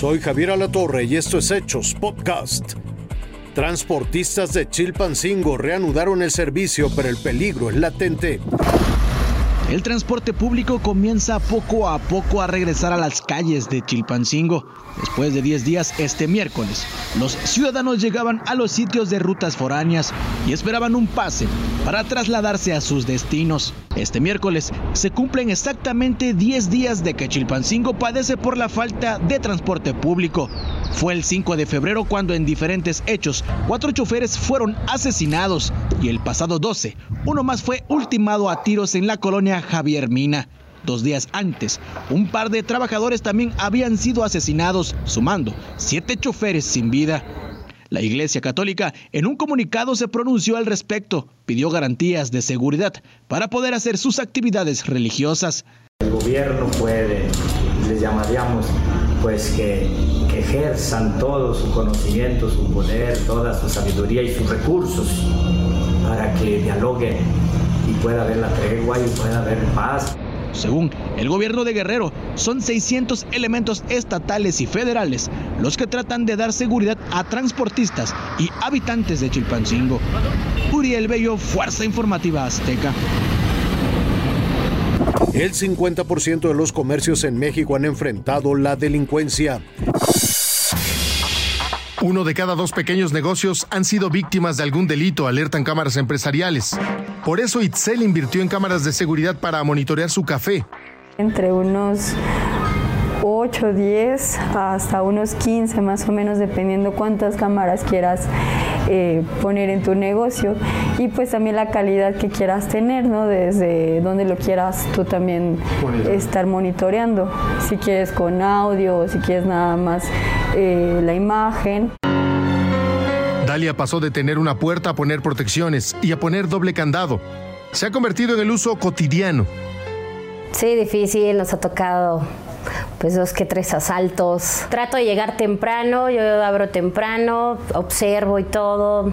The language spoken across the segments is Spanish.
Soy Javier Alatorre y esto es Hechos Podcast. Transportistas de Chilpancingo reanudaron el servicio, pero el peligro es latente. El transporte público comienza poco a poco a regresar a las calles de Chilpancingo. Después de 10 días este miércoles, los ciudadanos llegaban a los sitios de rutas foráneas y esperaban un pase para trasladarse a sus destinos. Este miércoles se cumplen exactamente 10 días de que Chilpancingo padece por la falta de transporte público. Fue el 5 de febrero cuando en diferentes hechos cuatro choferes fueron asesinados y el pasado 12 uno más fue ultimado a tiros en la colonia Javier Mina. Dos días antes, un par de trabajadores también habían sido asesinados, sumando siete choferes sin vida. La Iglesia Católica en un comunicado se pronunció al respecto, pidió garantías de seguridad para poder hacer sus actividades religiosas. El gobierno puede, les llamaríamos pues que, ejerzan todo su conocimiento, su poder, toda su sabiduría y sus recursos para que dialoguen y pueda haber la tregua y pueda haber paz. Según el gobierno de Guerrero, son 600 elementos estatales y federales los que tratan de dar seguridad a transportistas y habitantes de Chilpancingo. Uriel Bello, Fuerza Informativa Azteca. El 50% de los comercios en México han enfrentado la delincuencia. Uno de cada dos pequeños negocios han sido víctimas de algún delito, alertan cámaras empresariales. Por eso Itzel invirtió en cámaras de seguridad para monitorear su café. Entre unos 8, 10 hasta unos 15 más o menos, dependiendo cuántas cámaras quieras eh, poner en tu negocio y pues también la calidad que quieras tener, ¿no? Desde donde lo quieras tú también estar monitoreando, si quieres con audio o si quieres nada más eh, la imagen. Dalia pasó de tener una puerta a poner protecciones y a poner doble candado. Se ha convertido en el uso cotidiano. Sí, difícil, nos ha tocado pues dos que tres asaltos. Trato de llegar temprano, yo abro temprano, observo y todo,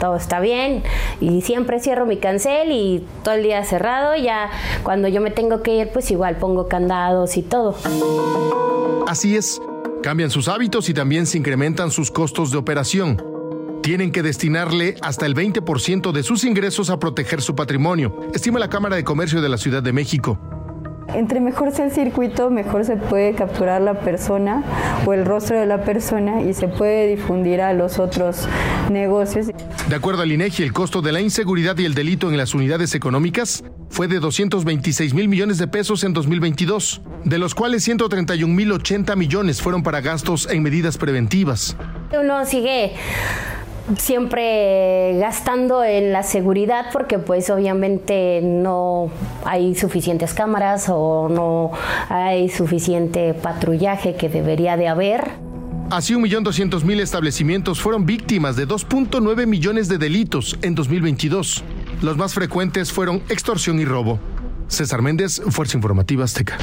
todo está bien y siempre cierro mi cancel y todo el día cerrado, ya cuando yo me tengo que ir pues igual pongo candados y todo. Así es, cambian sus hábitos y también se incrementan sus costos de operación. Tienen que destinarle hasta el 20% de sus ingresos a proteger su patrimonio, estima la Cámara de Comercio de la Ciudad de México. Entre mejor sea el circuito, mejor se puede capturar la persona o el rostro de la persona y se puede difundir a los otros negocios. De acuerdo al INEGI, el costo de la inseguridad y el delito en las unidades económicas fue de 226 mil millones de pesos en 2022, de los cuales 131 mil 80 millones fueron para gastos en medidas preventivas. Uno sigue siempre gastando en la seguridad porque pues obviamente no hay suficientes cámaras o no hay suficiente patrullaje que debería de haber. Así, 1.200.000 establecimientos fueron víctimas de 2.9 millones de delitos en 2022. Los más frecuentes fueron extorsión y robo. César Méndez, Fuerza Informativa Azteca.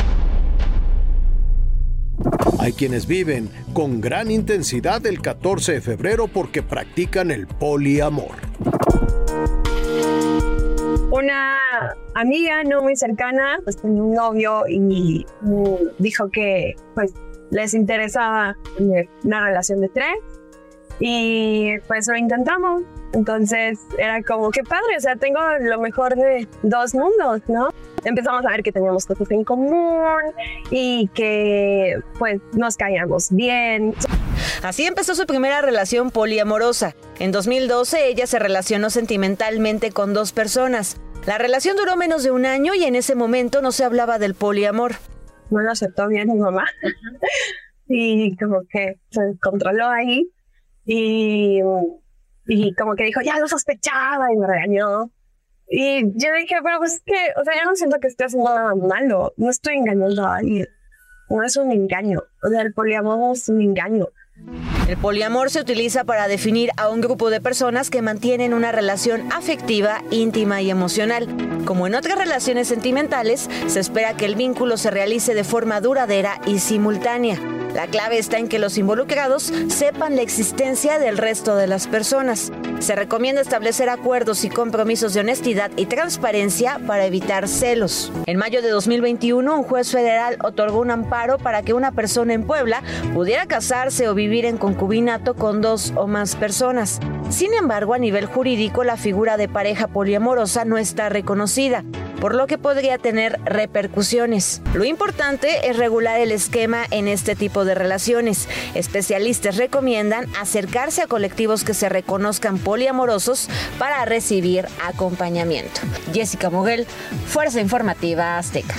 Hay quienes viven con gran intensidad el 14 de febrero porque practican el poliamor. Una amiga no muy cercana, pues tenía un novio y dijo que pues les interesaba tener una relación de tres y pues lo intentamos. Entonces era como, qué padre, o sea, tengo lo mejor de dos mundos, ¿no? Empezamos a ver que teníamos cosas en común y que pues nos caíamos bien. Así empezó su primera relación poliamorosa. En 2012 ella se relacionó sentimentalmente con dos personas. La relación duró menos de un año y en ese momento no se hablaba del poliamor. No lo aceptó bien mi mamá y como que se controló ahí y, y como que dijo, ya lo sospechaba y me regañó. Y yo dije, pero pues que, o sea, yo no siento que esté haciendo nada malo, no estoy engañando a alguien, no es un engaño, o sea, el poliamor es un engaño. El poliamor se utiliza para definir a un grupo de personas que mantienen una relación afectiva, íntima y emocional. Como en otras relaciones sentimentales, se espera que el vínculo se realice de forma duradera y simultánea. La clave está en que los involucrados sepan la existencia del resto de las personas. Se recomienda establecer acuerdos y compromisos de honestidad y transparencia para evitar celos. En mayo de 2021, un juez federal otorgó un amparo para que una persona en Puebla pudiera casarse o vivir en concubinato con dos o más personas. Sin embargo, a nivel jurídico, la figura de pareja poliamorosa no está reconocida por lo que podría tener repercusiones. Lo importante es regular el esquema en este tipo de relaciones. Especialistas recomiendan acercarse a colectivos que se reconozcan poliamorosos para recibir acompañamiento. Jessica Moguel, Fuerza Informativa Azteca.